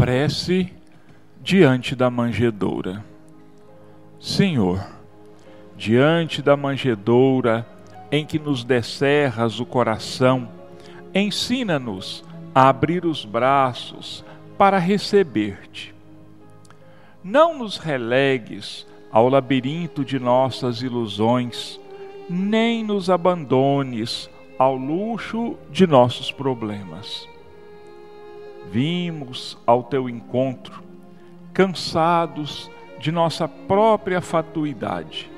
Prece diante da manjedoura. Senhor, diante da manjedoura em que nos descerras o coração, ensina-nos a abrir os braços para receber-te. Não nos relegues ao labirinto de nossas ilusões, nem nos abandones ao luxo de nossos problemas vimos ao teu encontro, cansados de nossa própria fatuidade.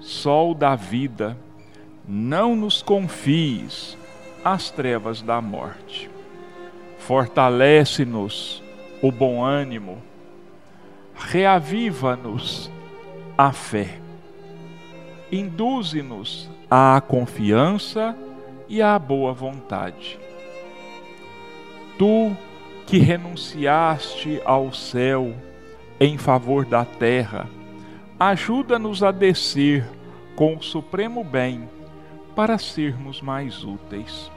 Sol da vida, não nos confies às trevas da morte. Fortalece-nos o bom ânimo, reaviva-nos a fé, induze-nos à confiança e à boa vontade Tu que renunciaste ao céu em favor da terra, ajuda-nos a descer com o supremo bem para sermos mais úteis.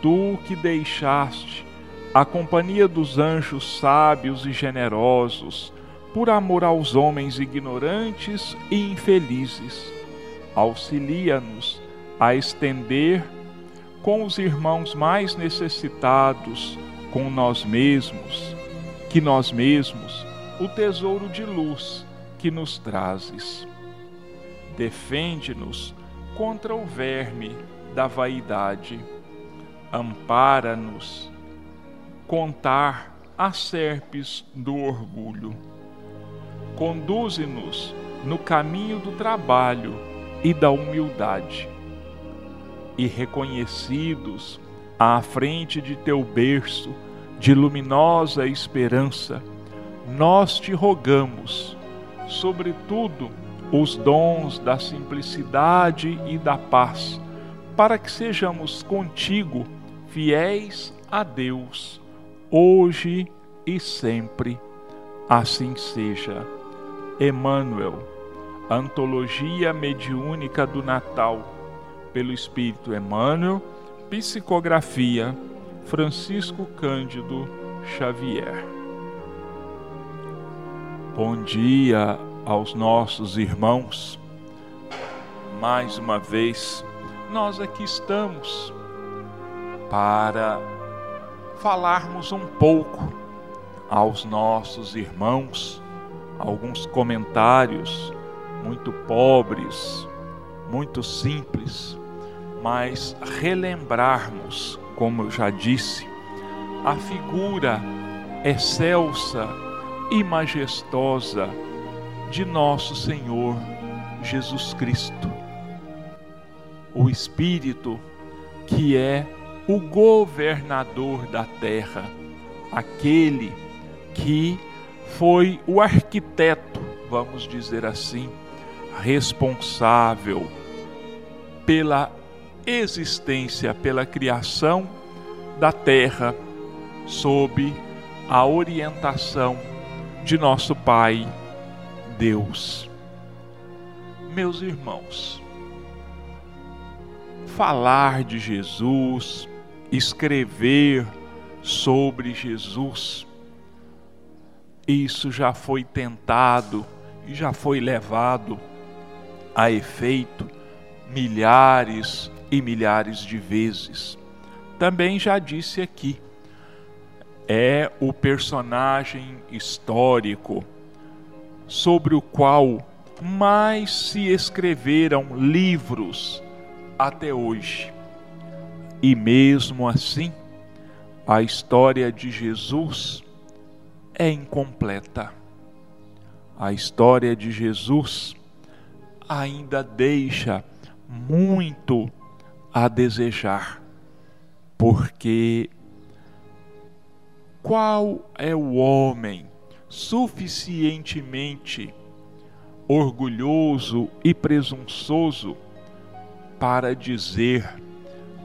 Tu que deixaste a companhia dos anjos sábios e generosos, por amor aos homens ignorantes e infelizes, auxilia-nos a estender com os irmãos mais necessitados, com nós mesmos, que nós mesmos, o tesouro de luz que nos trazes. Defende-nos contra o verme da vaidade. Ampara-nos contar as serpes do orgulho. Conduze-nos no caminho do trabalho e da humildade e reconhecidos à frente de teu berço de luminosa esperança, nós te rogamos, sobretudo, os dons da simplicidade e da paz, para que sejamos contigo fiéis a Deus, hoje e sempre. Assim seja. Emmanuel, Antologia Mediúnica do Natal pelo Espírito Emmanuel, psicografia Francisco Cândido Xavier. Bom dia aos nossos irmãos. Mais uma vez, nós aqui estamos para falarmos um pouco aos nossos irmãos, alguns comentários muito pobres, muito simples, mas relembrarmos, como eu já disse, a figura excelsa e majestosa de nosso Senhor Jesus Cristo, o Espírito que é o governador da terra, aquele que foi o arquiteto, vamos dizer assim, responsável pela existência pela criação da terra sob a orientação de nosso Pai Deus. Meus irmãos, falar de Jesus, escrever sobre Jesus, isso já foi tentado e já foi levado a efeito milhares e milhares de vezes. Também já disse aqui, é o personagem histórico sobre o qual mais se escreveram livros até hoje. E mesmo assim, a história de Jesus é incompleta. A história de Jesus ainda deixa muito a desejar, porque qual é o homem suficientemente orgulhoso e presunçoso para dizer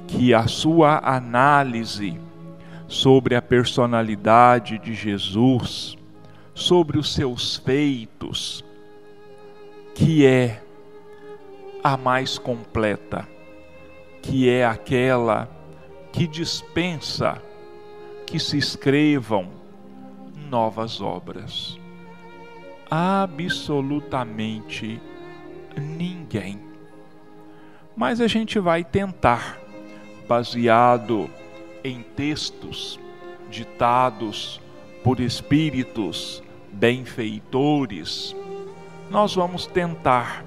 que a sua análise sobre a personalidade de Jesus, sobre os seus feitos, que é a mais completa que é aquela que dispensa que se escrevam novas obras. Absolutamente ninguém. Mas a gente vai tentar, baseado em textos ditados por espíritos benfeitores, nós vamos tentar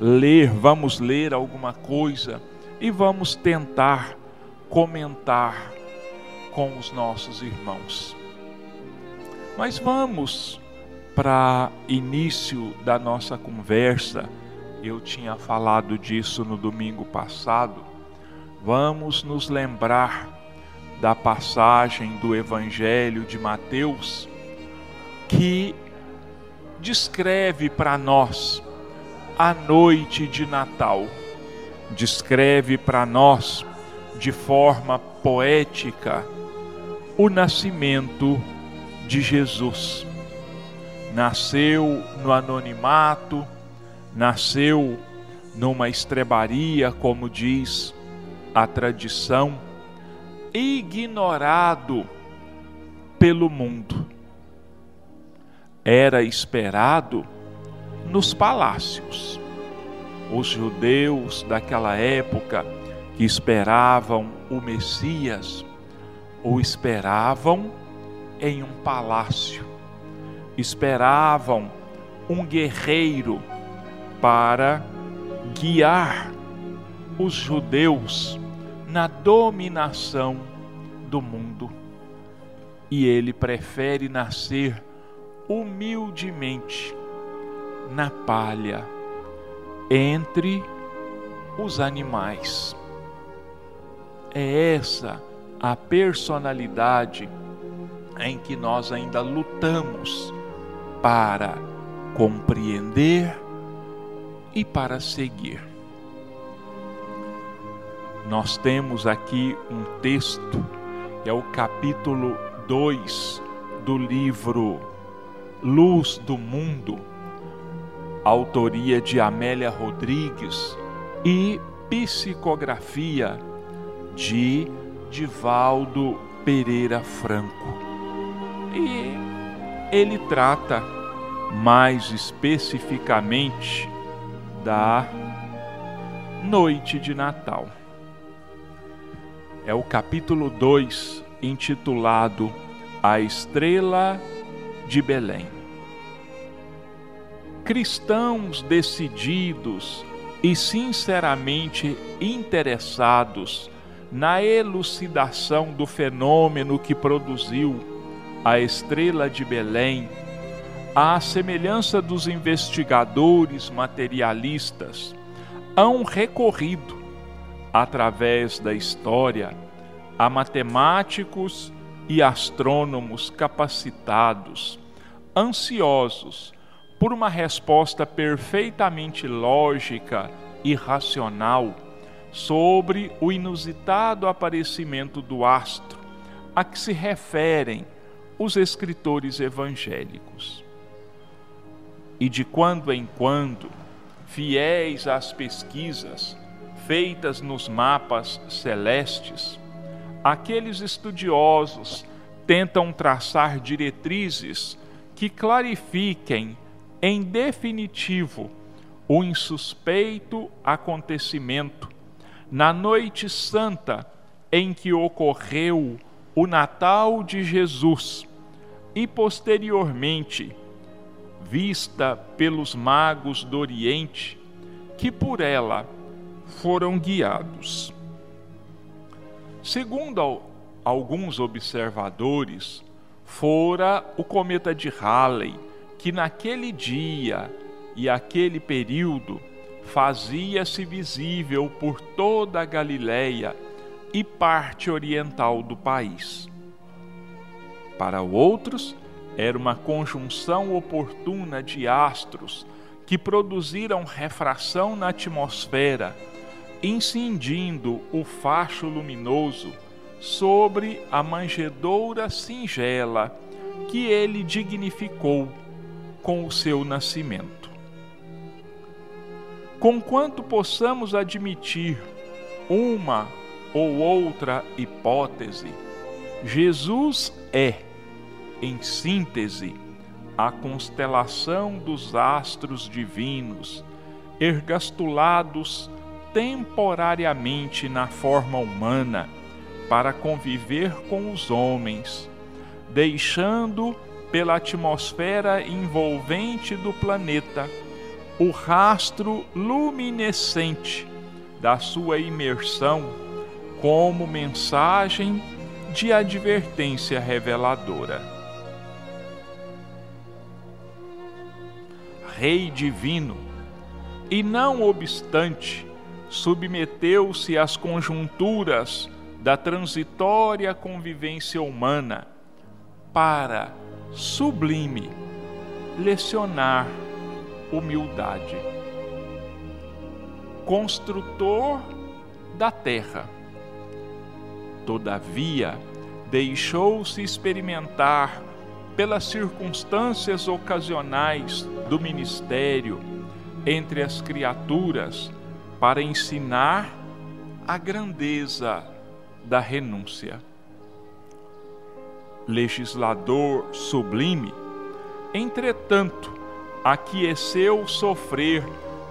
ler, vamos ler alguma coisa e vamos tentar comentar com os nossos irmãos. Mas vamos para início da nossa conversa. Eu tinha falado disso no domingo passado. Vamos nos lembrar da passagem do Evangelho de Mateus que descreve para nós a noite de Natal. Descreve para nós de forma poética o nascimento de Jesus. Nasceu no anonimato, nasceu numa estrebaria, como diz a tradição, ignorado pelo mundo. Era esperado nos palácios. Os judeus daquela época que esperavam o Messias, o esperavam em um palácio, esperavam um guerreiro para guiar os judeus na dominação do mundo. E ele prefere nascer humildemente na palha entre os animais. É essa a personalidade em que nós ainda lutamos para compreender e para seguir. Nós temos aqui um texto, é o capítulo 2 do livro Luz do Mundo, autoria de Amélia Rodrigues e psicografia de Divaldo Pereira Franco. E ele trata mais especificamente da noite de Natal. É o capítulo 2, intitulado A Estrela de Belém. Cristãos decididos e sinceramente interessados na elucidação do fenômeno que produziu a estrela de Belém, à semelhança dos investigadores materialistas, hão recorrido, através da história, a matemáticos e astrônomos capacitados, ansiosos por uma resposta perfeitamente lógica e racional sobre o inusitado aparecimento do astro a que se referem os escritores evangélicos. E de quando em quando, fiéis às pesquisas feitas nos mapas celestes, aqueles estudiosos tentam traçar diretrizes que clarifiquem em definitivo o insuspeito acontecimento na noite santa em que ocorreu o Natal de Jesus e posteriormente vista pelos magos do Oriente que por ela foram guiados. Segundo alguns observadores, fora o cometa de Halley que naquele dia e aquele período fazia-se visível por toda a Galiléia e parte oriental do país. Para outros, era uma conjunção oportuna de astros que produziram refração na atmosfera, incendindo o facho luminoso sobre a manjedoura singela que ele dignificou com o seu nascimento. Conquanto possamos admitir uma ou outra hipótese, Jesus é, em síntese, a constelação dos astros divinos, ergastulados temporariamente na forma humana para conviver com os homens, deixando pela atmosfera envolvente do planeta o rastro luminescente da sua imersão como mensagem de advertência reveladora. Rei divino, e não obstante, submeteu-se às conjunturas da transitória convivência humana para, sublime, lecionar humildade. Construtor da terra. Todavia, deixou-se experimentar pelas circunstâncias ocasionais do ministério entre as criaturas para ensinar a grandeza da renúncia. Legislador sublime, entretanto, aqueceu sofrer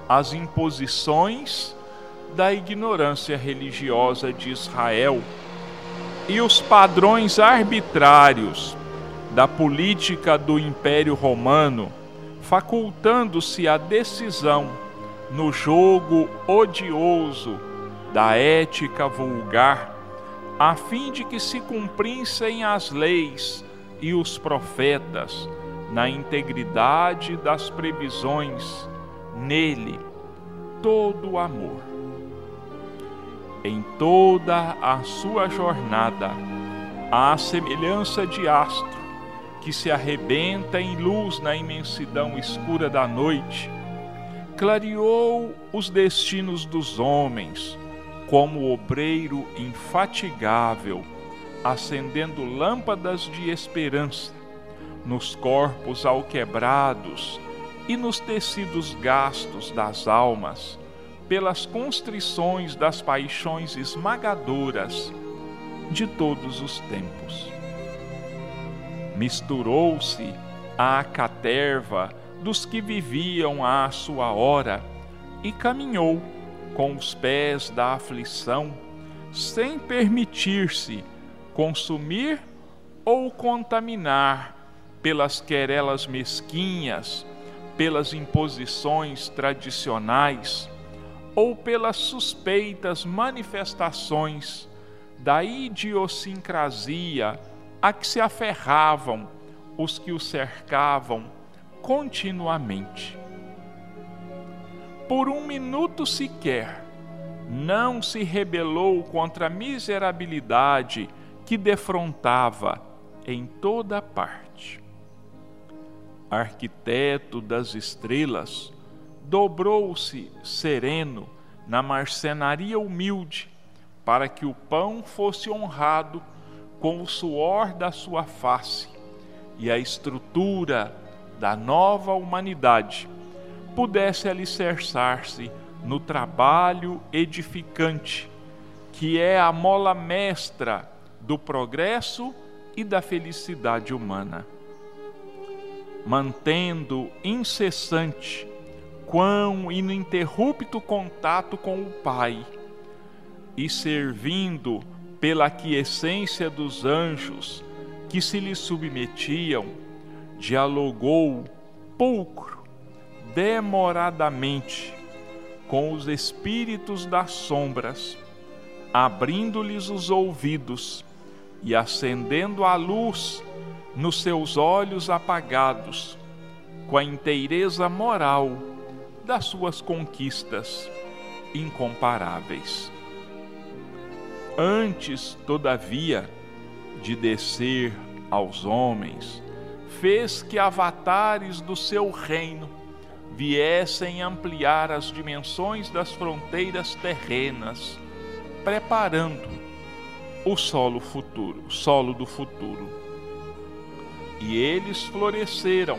as imposições da ignorância religiosa de Israel e os padrões arbitrários da política do Império Romano, facultando-se a decisão no jogo odioso da ética vulgar, a fim de que se cumprissem as leis e os profetas na integridade das previsões, nele todo o amor. Em toda a sua jornada, à semelhança de astro que se arrebenta em luz na imensidão escura da noite, clareou os destinos dos homens como obreiro infatigável, acendendo lâmpadas de esperança nos corpos alquebrados e nos tecidos gastos das almas, pelas constrições das paixões esmagadoras de todos os tempos. Misturou-se à caterva dos que viviam à sua hora e caminhou com os pés da aflição, sem permitir-se consumir ou contaminar pelas querelas mesquinhas, pelas imposições tradicionais ou pelas suspeitas manifestações da idiosincrasia a que se aferravam os que o cercavam continuamente. Por um minuto sequer, não se rebelou contra a miserabilidade que defrontava em toda parte. Arquiteto das estrelas, dobrou-se sereno na marcenaria humilde, para que o pão fosse honrado com o suor da sua face e a estrutura da nova humanidade pudesse alicerçar-se no trabalho edificante, que é a mola mestra do progresso e da felicidade humana. Mantendo incessante quão ininterrupto contato com o Pai e servindo pela quiescência dos anjos que se lhe submetiam, dialogou pulcro, demoradamente, com os espíritos das sombras, abrindo-lhes os ouvidos e acendendo a luz nos seus olhos apagados, com a inteireza moral das suas conquistas incomparáveis. Antes, todavia, de descer aos homens, fez que avatares do seu reino viessem ampliar as dimensões das fronteiras terrenas, preparando o solo futuro, solo do futuro e eles floresceram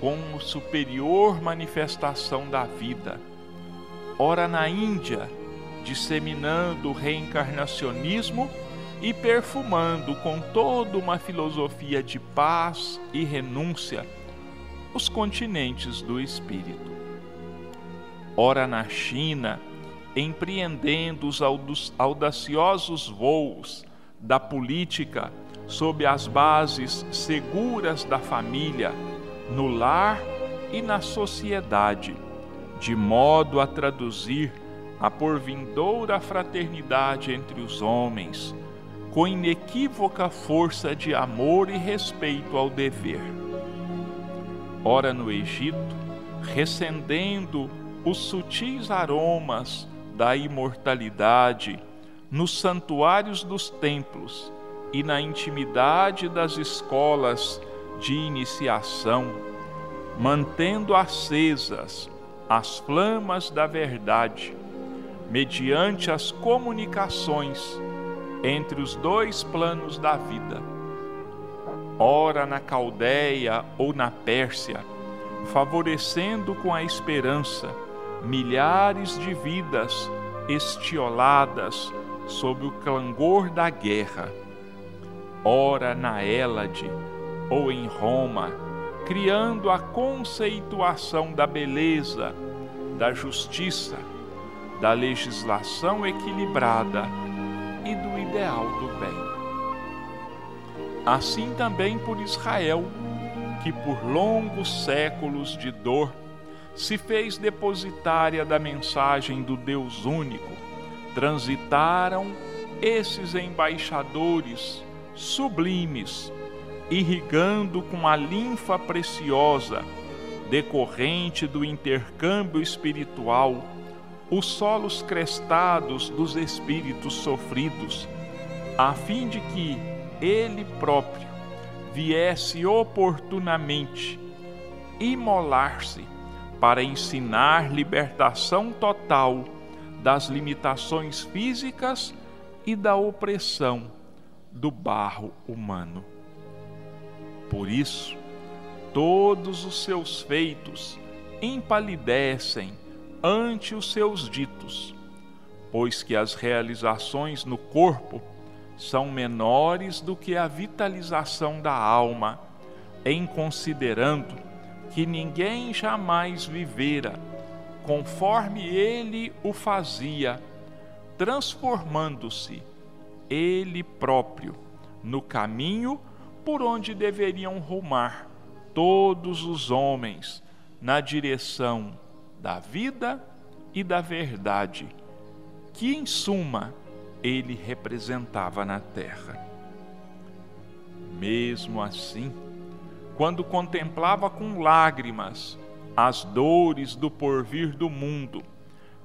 como superior manifestação da vida. Ora na Índia, disseminando o reencarnacionismo e perfumando com toda uma filosofia de paz e renúncia os continentes do espírito. Ora na China, empreendendo os audaciosos voos da política sob as bases seguras da família, no lar e na sociedade, de modo a traduzir a porvindoura fraternidade entre os homens, com inequívoca força de amor e respeito ao dever. Ora no Egito, recendendo os sutis aromas da imortalidade nos santuários dos templos e na intimidade das escolas de iniciação, mantendo acesas as flamas da verdade, mediante as comunicações entre os dois planos da vida. Ora na Caldeia ou na Pérsia, favorecendo com a esperança milhares de vidas estioladas sob o clangor da guerra. Ora na Hélade ou em Roma, criando a conceituação da beleza, da justiça, da legislação equilibrada e do ideal do bem. Assim também por Israel, que por longos séculos de dor se fez depositária da mensagem do Deus único, transitaram esses embaixadores sublimes, irrigando com a linfa preciosa, decorrente do intercâmbio espiritual, os solos crestados dos espíritos sofridos, a fim de que ele próprio viesse oportunamente imolar-se para ensinar libertação total das limitações físicas e da opressão do barro humano. Por isso, todos os seus feitos empalidecem ante os seus ditos, pois que as realizações no corpo são menores do que a vitalização da alma, em considerando que ninguém jamais vivera conforme ele o fazia, transformando-se ele próprio no caminho por onde deveriam rumar todos os homens na direção da vida e da verdade, que em suma ele representava na terra. Mesmo assim, quando contemplava com lágrimas as dores do porvir do mundo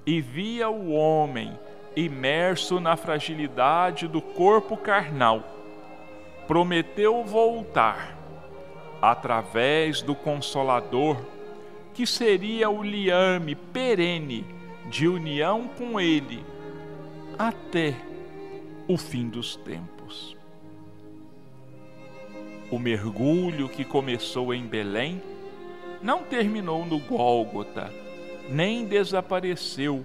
e via o homem imerso na fragilidade do corpo carnal, prometeu voltar através do Consolador, que seria o liame perene de união com Ele até o fim dos tempos. O mergulho que começou em Belém não terminou no Gólgota, nem desapareceu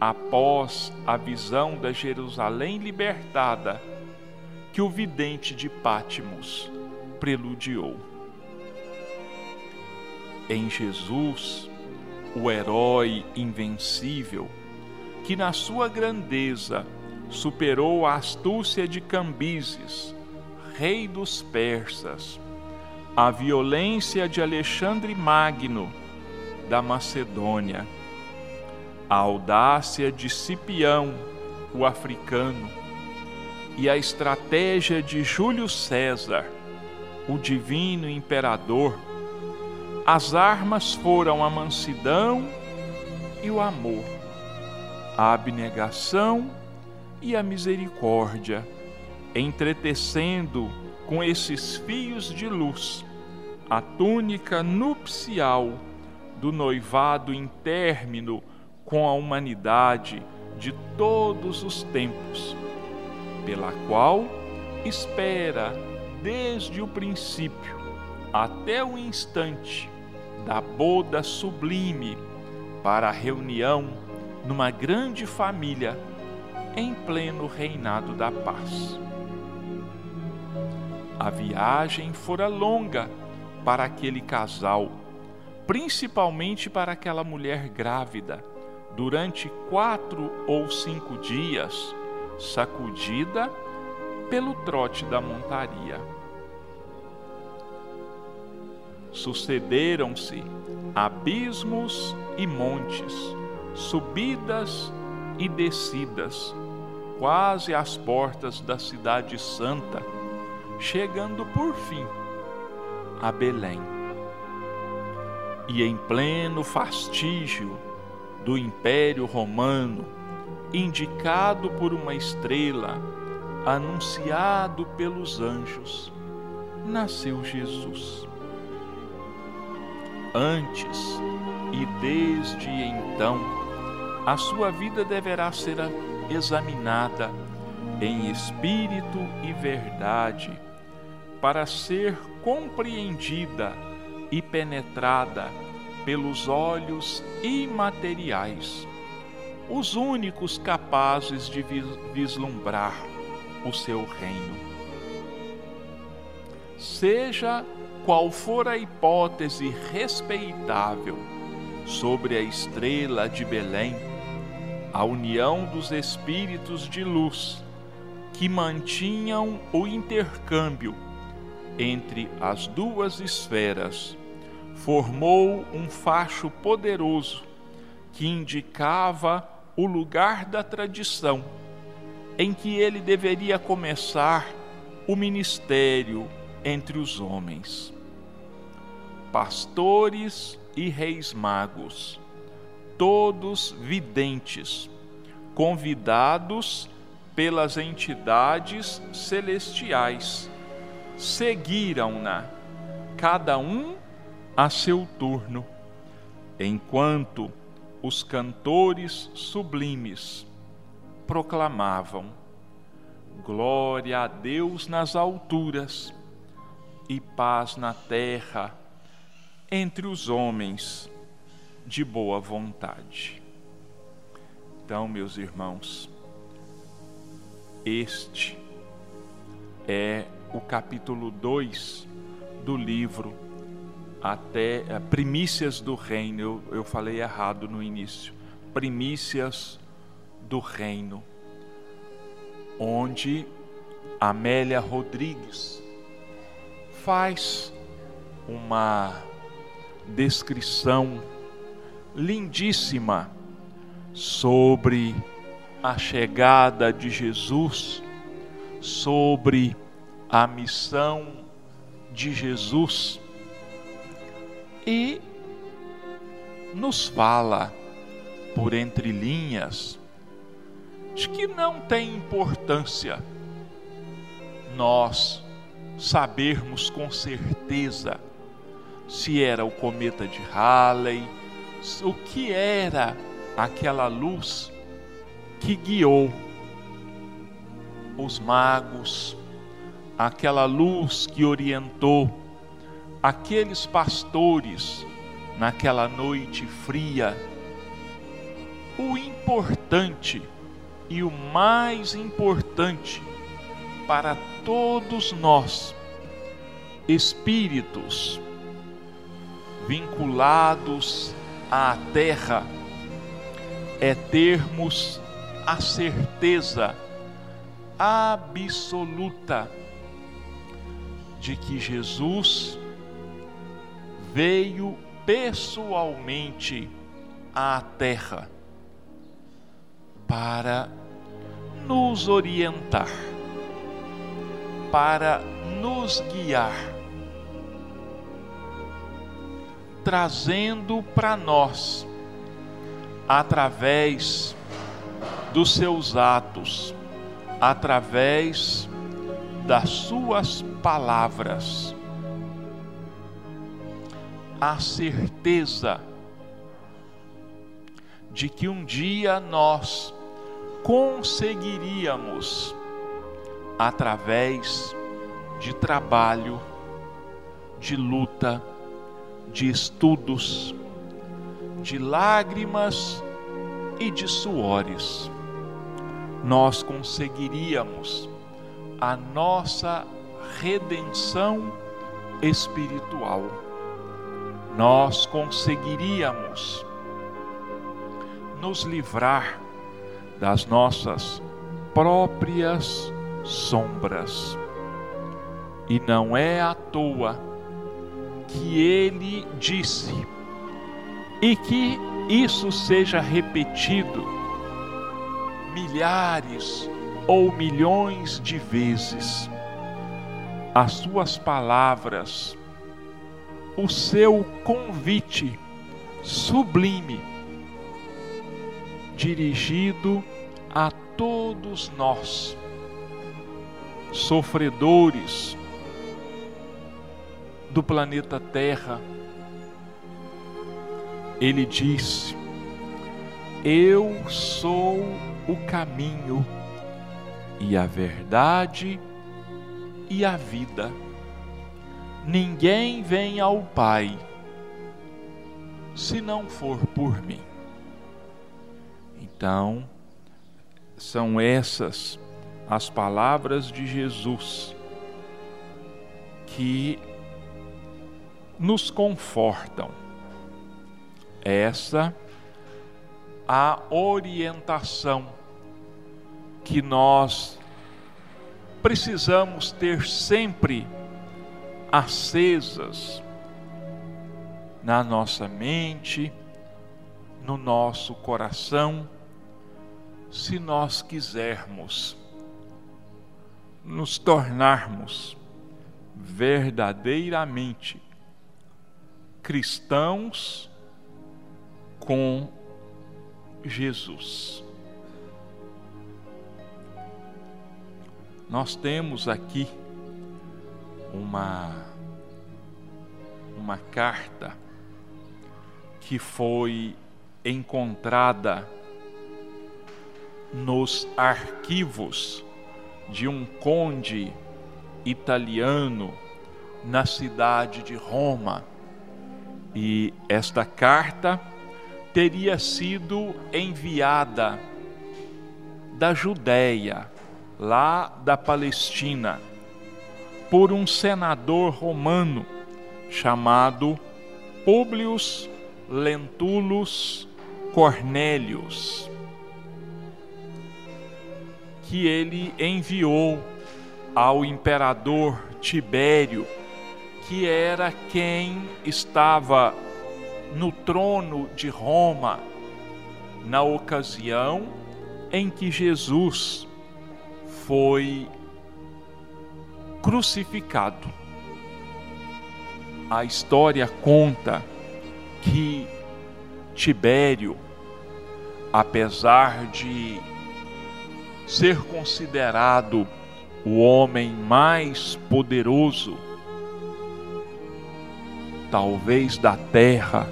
após a visão da Jerusalém libertada que o vidente de Pátimos preludiou. Em Jesus, o herói invencível, que na sua grandeza superou a astúcia de Cambises, rei dos persas, a violência de Alexandre Magno, da Macedônia, a audácia de Cipião, o africano, e a estratégia de Júlio César, o divino imperador, as armas foram a mansidão e o amor, a abnegação e a misericórdia entretecendo com esses fios de luz a túnica nupcial do noivado intérmino com a humanidade de todos os tempos, pela qual espera desde o princípio até o instante da boda sublime para a reunião numa grande família em pleno reinado da paz. A viagem fora longa para aquele casal, principalmente para aquela mulher grávida, durante quatro ou cinco dias, sacudida pelo trote da montaria. Sucederam-se abismos e montes, subidas e descidas, quase às portas da Cidade Santa, chegando por fim a Belém. E em pleno fastígio do Império Romano, indicado por uma estrela, anunciado pelos anjos, nasceu Jesus. Antes e desde então, a sua vida deverá ser examinada em espírito e verdade, para ser compreendida e penetrada pelos olhos imateriais, os únicos capazes de vislumbrar o seu reino. Seja qual for a hipótese respeitável sobre a estrela de Belém, a união dos espíritos de luz que mantinham o intercâmbio entre as duas esferas formou um facho poderoso que indicava o lugar da tradição em que ele deveria começar o ministério entre os homens. Pastores e reis magos, todos videntes, convidados pelas entidades celestiais, seguiram-na, cada um a seu turno, enquanto os cantores sublimes proclamavam: Glória a Deus nas alturas e paz na terra entre os homens de boa vontade. Então, meus irmãos, este é o capítulo 2 do livro até é, Primícias do Reino. Eu, eu falei errado no início. Primícias do Reino, onde Amélia Rodrigues faz uma descrição lindíssima sobre a chegada de Jesus, sobre a missão de Jesus. E nos fala por entre linhas de que não tem importância nós sabermos com certeza se era o cometa de Halley, o que era aquela luz que guiou os magos, aquela luz que orientou aqueles pastores naquela noite fria. O importante e o mais importante para todos nós, espíritos vinculados à terra, é termos a certeza absoluta de que Jesus veio pessoalmente à terra para nos orientar, para nos guiar trazendo para nós, através dos seus atos, através das suas palavras, a certeza de que um dia nós conseguiríamos, através de trabalho, de luta, de estudos, de lágrimas e de suores, nós conseguiríamos a nossa redenção espiritual. Nós conseguiríamos nos livrar das nossas próprias sombras. E não é à toa que ele disse, e que isso seja repetido milhares ou milhões de vezes. As suas palavras, o seu convite sublime, dirigido a todos nós, sofredores do planeta Terra. Ele disse: Eu sou o caminho e a verdade e a vida. Ninguém vem ao Pai se não for por mim. Então, são essas as palavras de Jesus que nos confortam. Essa a orientação que nós precisamos ter sempre acesas na nossa mente, no nosso coração, se nós quisermos nos tornarmos verdadeiramente cristãos com Jesus. Nós temos aqui uma uma carta que foi encontrada nos arquivos de um conde italiano na cidade de Roma. E esta carta teria sido enviada da Judéia lá da Palestina, por um senador romano chamado Publius Lentulus Cornélius, que ele enviou ao imperador Tibério, que era quem estava no trono de Roma na ocasião em que Jesus foi crucificado. A história conta que Tibério, apesar de ser considerado o homem mais poderoso, talvez da terra,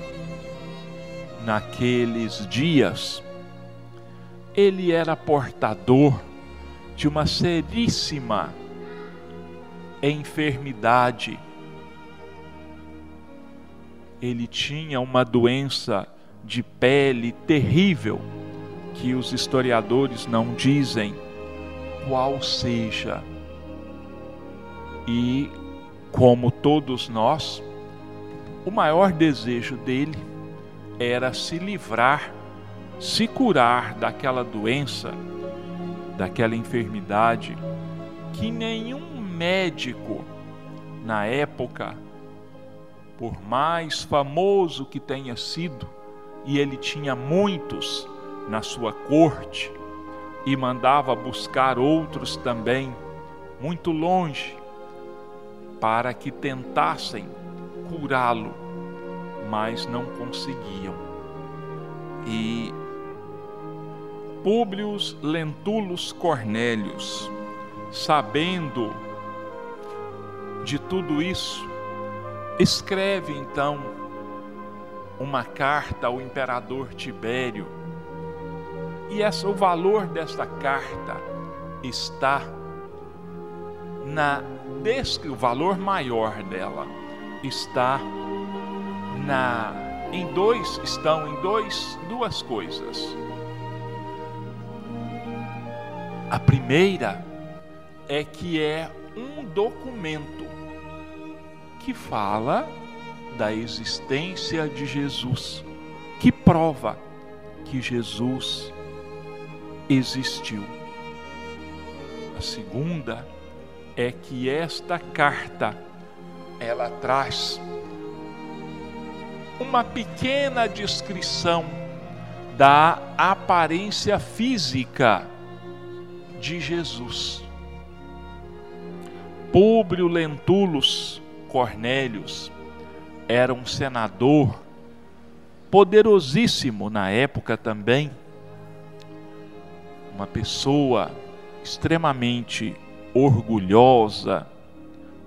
naqueles dias, ele era portador de uma seríssima enfermidade. Ele tinha uma doença de pele terrível que os historiadores não dizem qual seja. E, como todos nós, o maior desejo dele era se livrar, se curar daquela doença daquela enfermidade que nenhum médico na época, por mais famoso que tenha sido, e ele tinha muitos na sua corte, e mandava buscar outros também, muito longe, para que tentassem curá-lo, mas não conseguiam. E Públios Lentulus Cornélios, sabendo de tudo isso, escreve então uma carta ao imperador Tibério. E essa, o valor desta carta está na o valor maior dela está na em dois estão em dois duas coisas. A primeira é que é um documento que fala da existência de Jesus, que prova que Jesus existiu. A segunda é que esta carta ela traz uma pequena descrição da aparência física de Jesus. Públio Lentulus Cornélios era um senador poderosíssimo na época também, uma pessoa extremamente orgulhosa,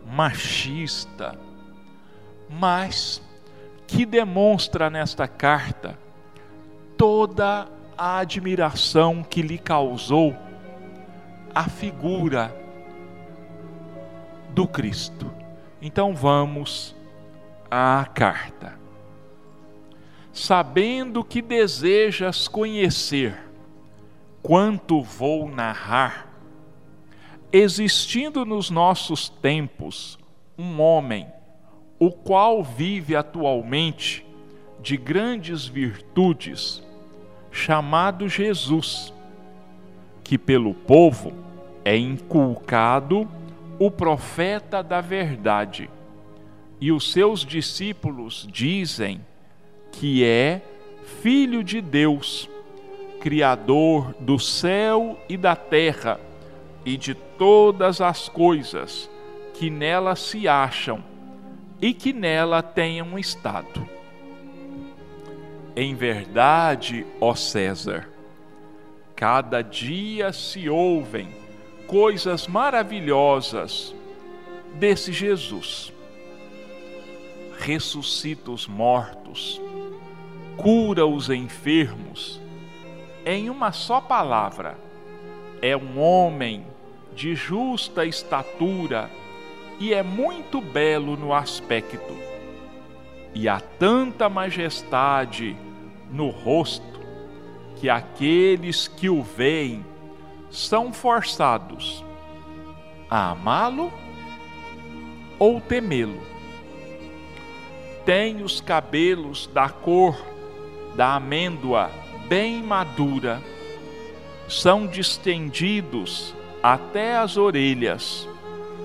machista, mas que demonstra nesta carta toda a admiração que lhe causou a figura do Cristo. Então vamos à carta. Sabendo que desejas conhecer quanto vou narrar, existindo nos nossos tempos um homem, o qual vive atualmente de grandes virtudes, chamado Jesus, que pelo povo é inculcado o profeta da verdade, e os seus discípulos dizem que é Filho de Deus, Criador do céu e da terra e de todas as coisas que nela se acham e que nela tenham estado. Em verdade, ó César, cada dia se ouvem coisas maravilhosas desse Jesus. Ressuscita os mortos, cura os enfermos. Em uma só palavra, é um homem de justa estatura e é muito belo no aspecto. E há tanta majestade no rosto que aqueles que o veem são forçados a amá-lo ou temê-lo. Tem os cabelos da cor da amêndoa bem madura, são distendidos até as orelhas,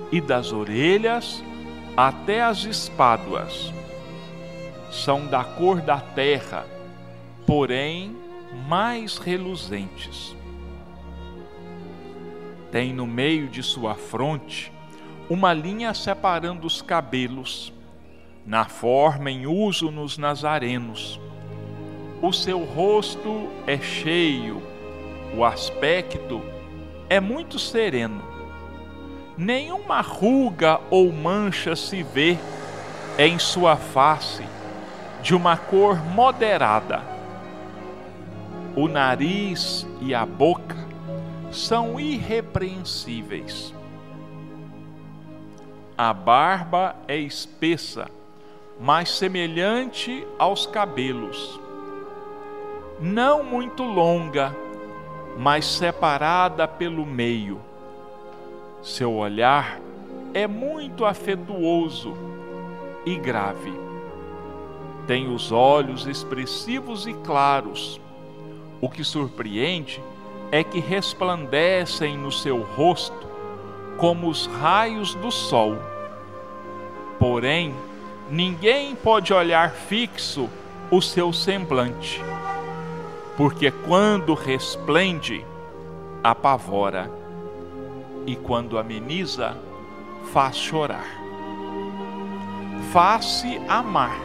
e das orelhas até as espáduas. São da cor da terra, porém mais reluzentes. Tem no meio de sua fronte uma linha separando os cabelos, na forma em uso nos nazarenos. O seu rosto é cheio, o aspecto é muito sereno. Nenhuma ruga ou mancha se vê em sua face, de uma cor moderada o nariz e a boca são irrepreensíveis. A barba é espessa, mas semelhante aos cabelos. Não muito longa, mas separada pelo meio. Seu olhar é muito afetuoso e grave. Tem os olhos expressivos e claros o que surpreende é que resplandecem no seu rosto como os raios do sol. Porém, ninguém pode olhar fixo o seu semblante, porque quando resplende, apavora, e quando ameniza, faz chorar. Faz-se amar,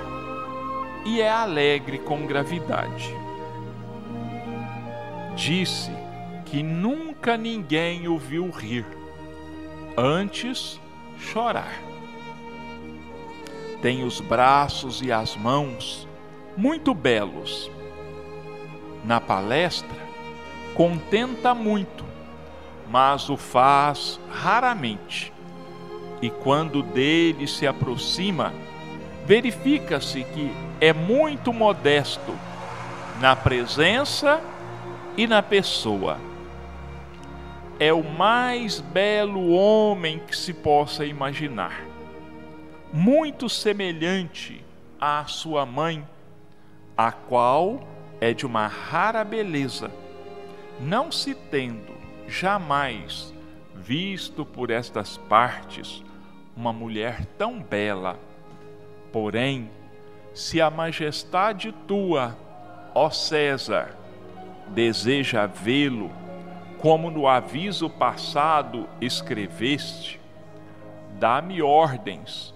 e é alegre com gravidade disse que nunca ninguém o viu rir, antes chorar. Tem os braços e as mãos muito belos. Na palestra, contenta muito, mas o faz raramente. E quando dele se aproxima, verifica-se que é muito modesto na presença e na pessoa. é o mais belo homem que se possa imaginar. Muito semelhante à sua mãe, a qual é de uma rara beleza, não se tendo jamais visto por estas partes uma mulher tão bela. Porém, se a majestade tua, ó César, deseja vê-lo, como no aviso passado escreveste, dá-me ordens,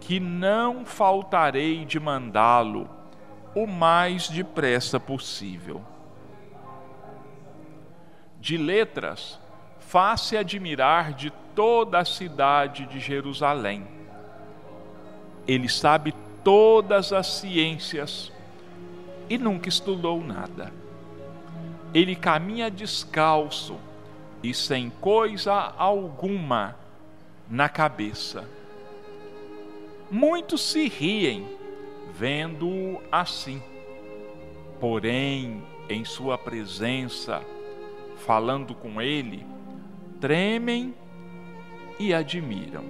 que não faltarei de mandá-lo o mais depressa possível. De letras, faz-se admirar de toda a cidade de Jerusalém. Ele sabe todas as ciências e nunca estudou nada. Ele caminha descalço e sem coisa alguma na cabeça. Muitos se riem vendo-o assim. Porém, em sua presença, falando com ele, tremem e admiram.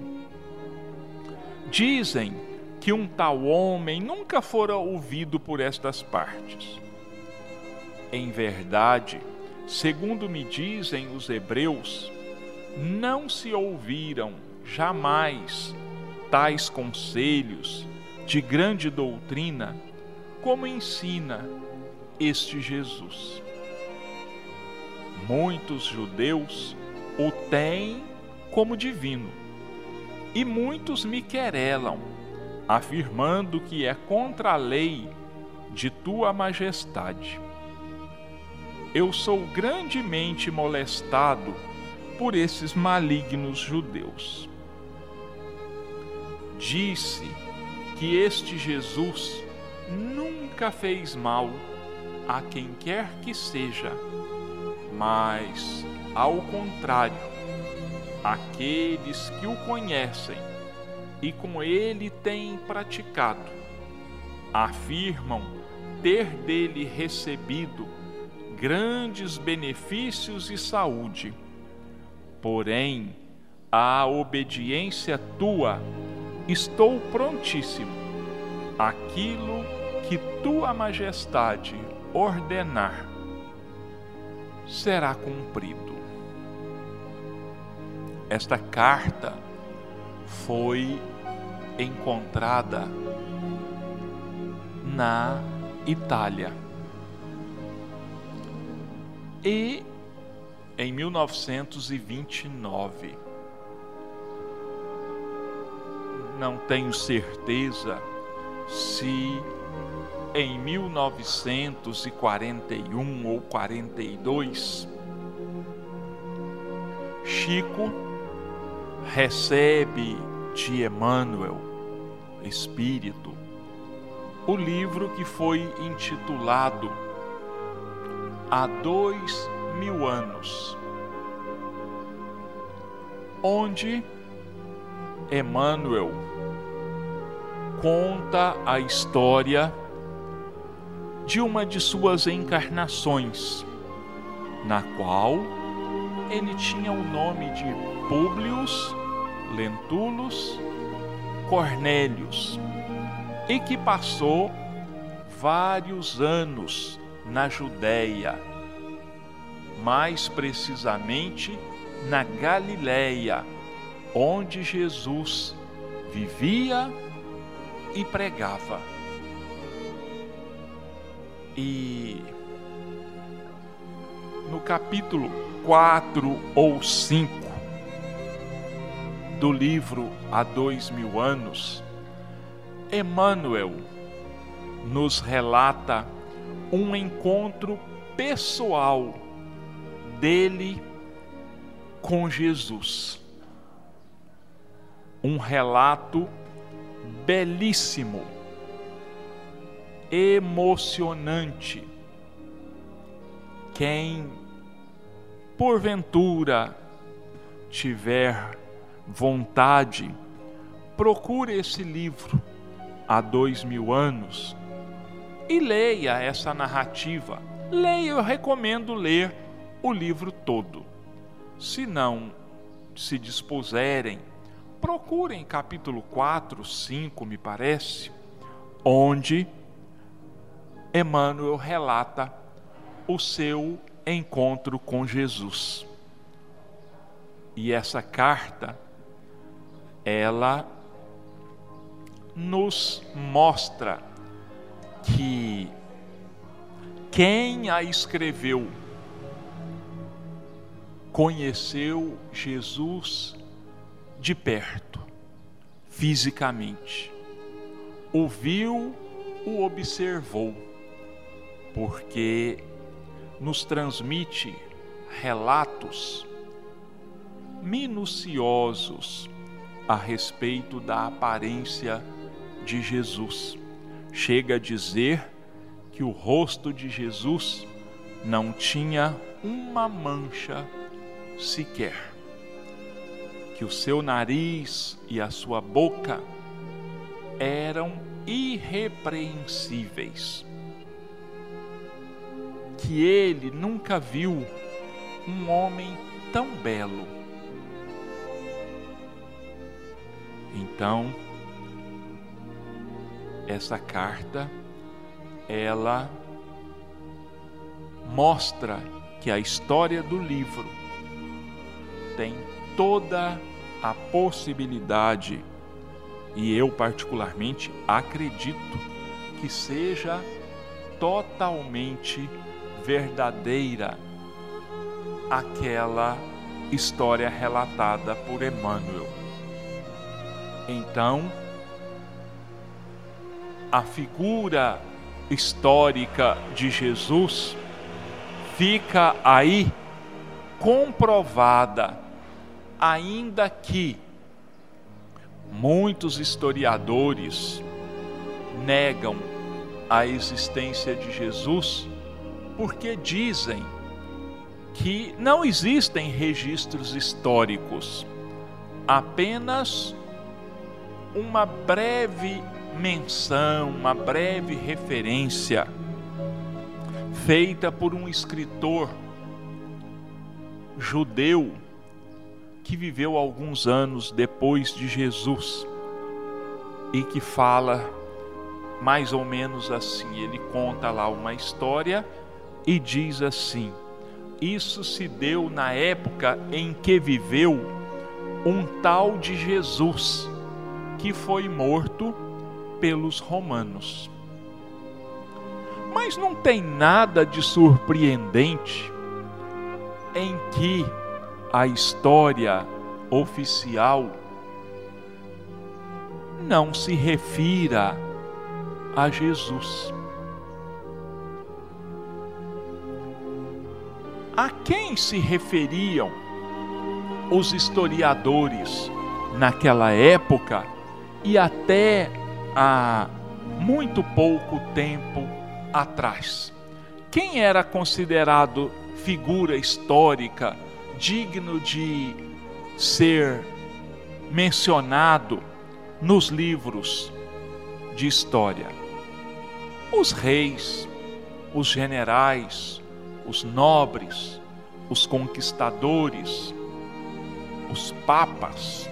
Dizem que um tal homem nunca fora ouvido por estas partes. Em verdade, segundo me dizem os hebreus, não se ouviram jamais tais conselhos de grande doutrina, como ensina este Jesus. Muitos judeus o têm como divino, e muitos me querelam, afirmando que é contra a lei de tua majestade. Eu sou grandemente molestado por esses malignos judeus. Disse que este Jesus nunca fez mal a quem quer que seja, mas, ao contrário, aqueles que o conhecem e com ele têm praticado, afirmam ter dele recebido grandes benefícios e saúde. Porém, a obediência tua estou prontíssimo. Aquilo que tua majestade ordenar será cumprido. Esta carta foi encontrada na Itália. E em 1929 não tenho certeza se em 1941 ou 42 Chico recebe de Emmanuel, Espírito, o livro que foi intitulado Há dois mil anos, onde Emmanuel conta a história de uma de suas encarnações, na qual ele tinha o nome de Publius Lentulus Cornélios e que passou vários anos na Judéia, mais precisamente na Galiléia onde Jesus vivia e pregava. E no capítulo 4 ou 5 do livro Há Dois Mil Anos, Emmanuel nos relata um encontro pessoal dele com Jesus um relato belíssimo, emocionante. Quem porventura tiver vontade, procure esse livro há dois mil anos e leia essa narrativa. Leia, eu recomendo ler o livro todo. se não se dispuserem, procurem capítulo 4, 5, me parece, onde Emmanuel relata o seu encontro com Jesus. E essa carta, ela nos mostra que quem a escreveu conheceu Jesus de perto, fisicamente, ouviu, o observou, porque nos transmite relatos minuciosos a respeito da aparência de Jesus. Chega a dizer que o rosto de Jesus não tinha uma mancha sequer. Que o seu nariz e a sua boca eram irrepreensíveis. Que ele nunca viu um homem tão belo. Então, essa carta ela mostra que a história do livro tem toda a possibilidade, e eu particularmente acredito que seja totalmente verdadeira aquela história relatada por Emmanuel. Então, a figura histórica de Jesus fica aí comprovada, ainda que muitos historiadores negam a existência de Jesus porque dizem que não existem registros históricos, apenas uma breve menção, uma breve referência feita por um escritor judeu que viveu alguns anos depois de Jesus e que fala mais ou menos assim. Ele conta lá uma história e diz assim: Isso se deu na época em que viveu um tal de Jesus, que foi morto pelos romanos. Mas não tem nada de surpreendente em que a história oficial não se refira a Jesus. A quem se referiam os historiadores naquela época e até há muito pouco tempo atrás. Quem era considerado figura histórica digno de ser mencionado nos livros de história? Os reis, os generais, os nobres, os conquistadores, os papas.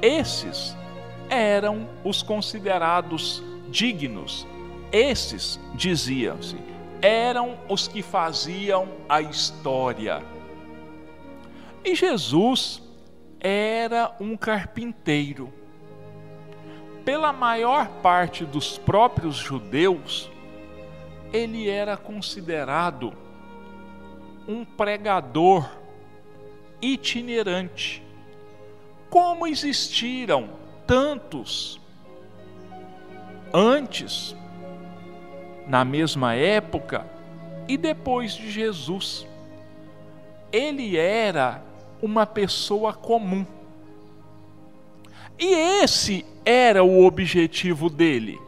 Esses eram os considerados dignos. Esses, diziam-se, eram os que faziam a história. E Jesus era um carpinteiro. Pela maior parte dos próprios judeus, ele era considerado um pregador itinerante. Como existiram tantos antes, na mesma época e depois de Jesus. Ele era uma pessoa comum. E esse era o objetivo dele.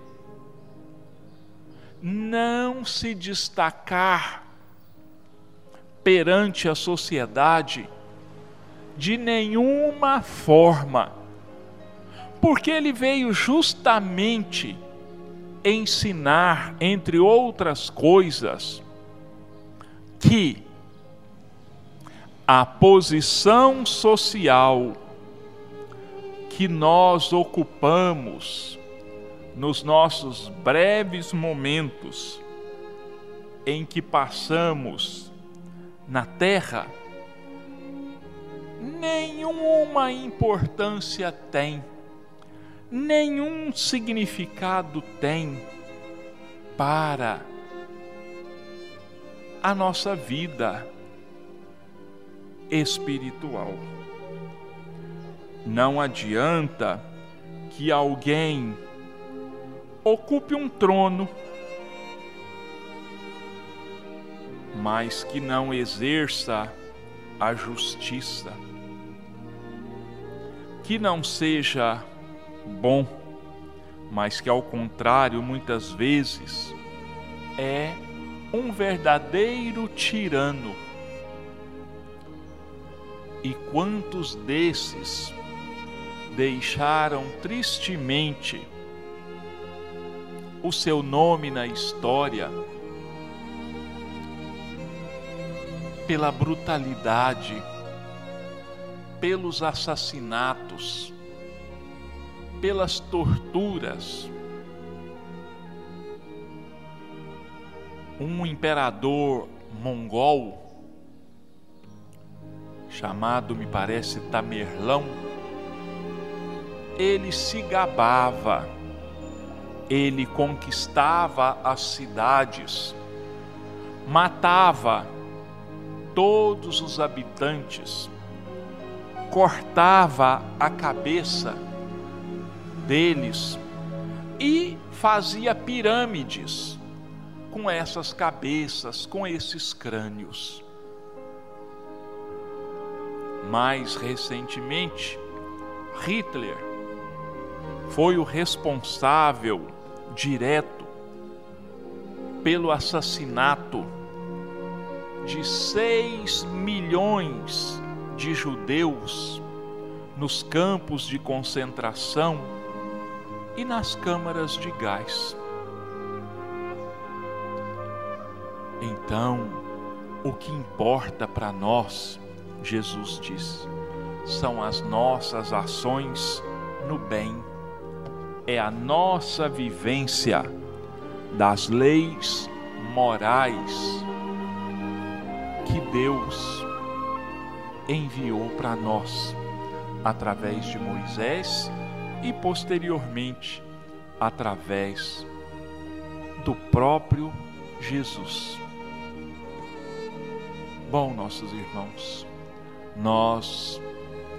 Não se destacar perante a sociedade de nenhuma forma porque ele veio justamente ensinar, entre outras coisas, que a posição social que nós ocupamos nos nossos breves momentos em que passamos na Terra, nenhuma importância tem, nenhum significado tem para a nossa vida espiritual. Não adianta que alguém ocupe um trono, mas que não exerça a justiça, que não seja bom, mas que ao contrário, muitas vezes é um verdadeiro tirano. E quantos desses deixaram tristemente o seu nome na história pela brutalidade, pelos assassinatos, pelas torturas. Um imperador mongol, chamado, me parece, Tamerlão, ele se gabava, ele conquistava as cidades, matava todos os habitantes, cortava a cabeça deles e fazia pirâmides com essas cabeças, com esses crânios. Mais recentemente, Hitler foi o responsável direto pelo assassinato de 6 milhões de judeus nos campos de concentração e nas câmaras de gás. Então, o que importa para nós, Jesus diz, são as nossas ações no bem, é a nossa vivência das leis morais que Deus enviou para nós através de Moisés e posteriormente através do próprio Jesus. Bom, nossos irmãos, nós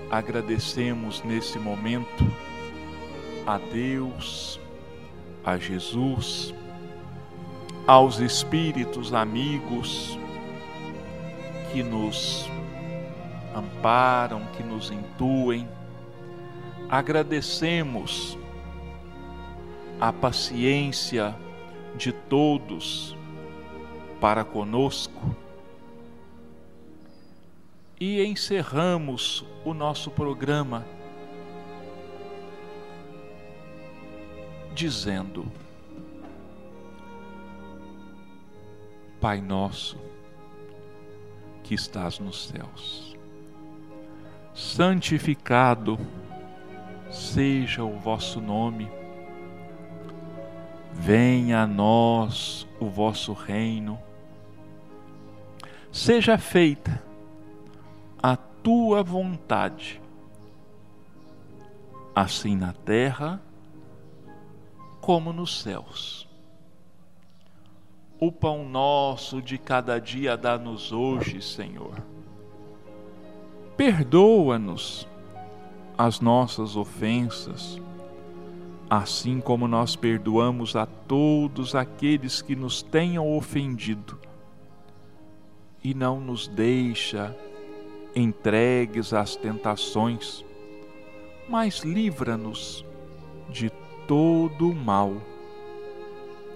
agradecemos nesse momento a Deus, a Jesus, aos espíritos amigos que nos amparam, que nos intuem. Agradecemos a paciência de todos para conosco e encerramos o nosso programa dizendo: Pai nosso que estás nos céus, santificado seja o vosso nome, venha a nós o vosso reino, seja feita a tua vontade, assim na terra como nos céus. O pão nosso de cada dia dá-nos hoje, Senhor. Perdoa-nos as nossas ofensas, assim como nós perdoamos a todos aqueles que nos tenham ofendido. E não nos deixa entregues às tentações, mas livra-nos de todo o mal.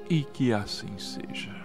E que assim seja.